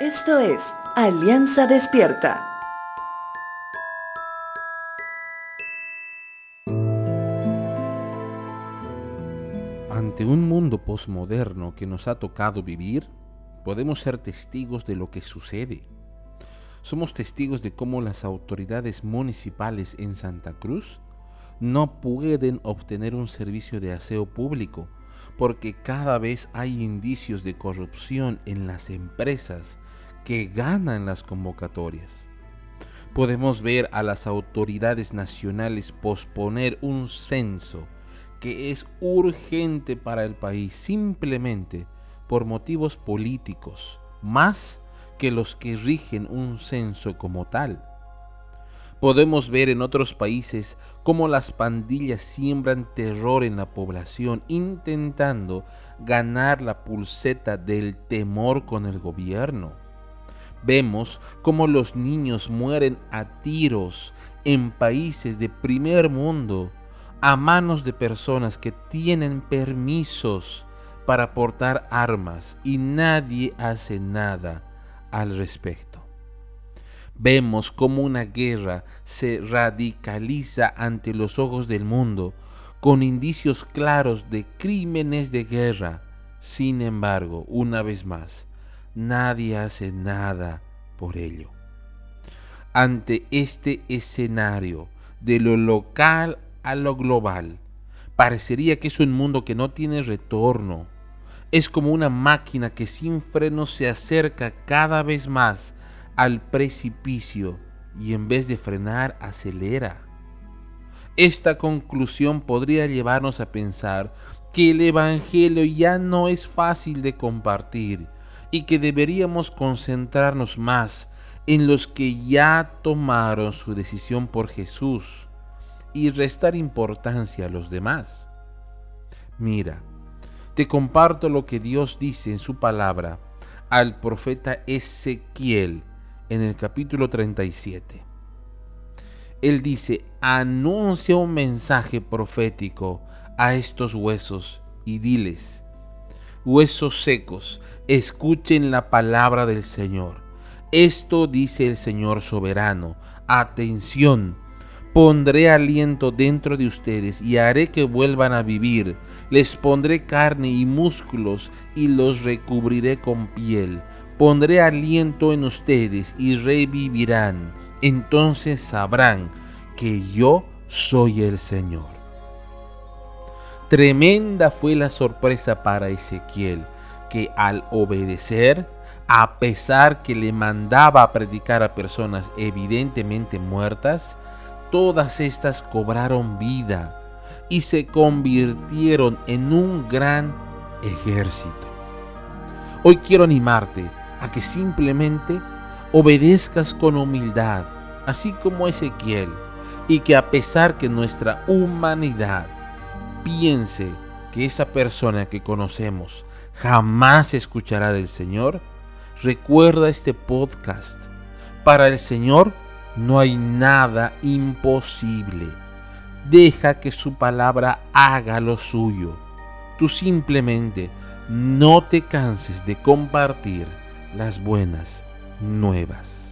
Esto es Alianza Despierta. Ante un mundo posmoderno que nos ha tocado vivir, podemos ser testigos de lo que sucede. Somos testigos de cómo las autoridades municipales en Santa Cruz no pueden obtener un servicio de aseo público porque cada vez hay indicios de corrupción en las empresas que ganan las convocatorias. Podemos ver a las autoridades nacionales posponer un censo que es urgente para el país simplemente por motivos políticos, más que los que rigen un censo como tal. Podemos ver en otros países cómo las pandillas siembran terror en la población intentando ganar la pulseta del temor con el gobierno. Vemos cómo los niños mueren a tiros en países de primer mundo a manos de personas que tienen permisos para portar armas y nadie hace nada al respecto. Vemos cómo una guerra se radicaliza ante los ojos del mundo con indicios claros de crímenes de guerra. Sin embargo, una vez más, nadie hace nada por ello. Ante este escenario de lo local a lo global, parecería que es un mundo que no tiene retorno. Es como una máquina que sin freno se acerca cada vez más al precipicio y en vez de frenar acelera. Esta conclusión podría llevarnos a pensar que el Evangelio ya no es fácil de compartir y que deberíamos concentrarnos más en los que ya tomaron su decisión por Jesús y restar importancia a los demás. Mira, te comparto lo que Dios dice en su palabra al profeta Ezequiel en el capítulo 37. Él dice, anuncia un mensaje profético a estos huesos y diles, huesos secos, escuchen la palabra del Señor. Esto dice el Señor soberano. Atención, pondré aliento dentro de ustedes y haré que vuelvan a vivir. Les pondré carne y músculos y los recubriré con piel. Pondré aliento en ustedes y revivirán. Entonces sabrán que yo soy el Señor. Tremenda fue la sorpresa para Ezequiel, que al obedecer, a pesar que le mandaba a predicar a personas evidentemente muertas, todas estas cobraron vida y se convirtieron en un gran ejército. Hoy quiero animarte a que simplemente obedezcas con humildad, así como Ezequiel, y que a pesar que nuestra humanidad piense que esa persona que conocemos jamás escuchará del Señor, recuerda este podcast. Para el Señor no hay nada imposible. Deja que su palabra haga lo suyo. Tú simplemente no te canses de compartir las buenas nuevas.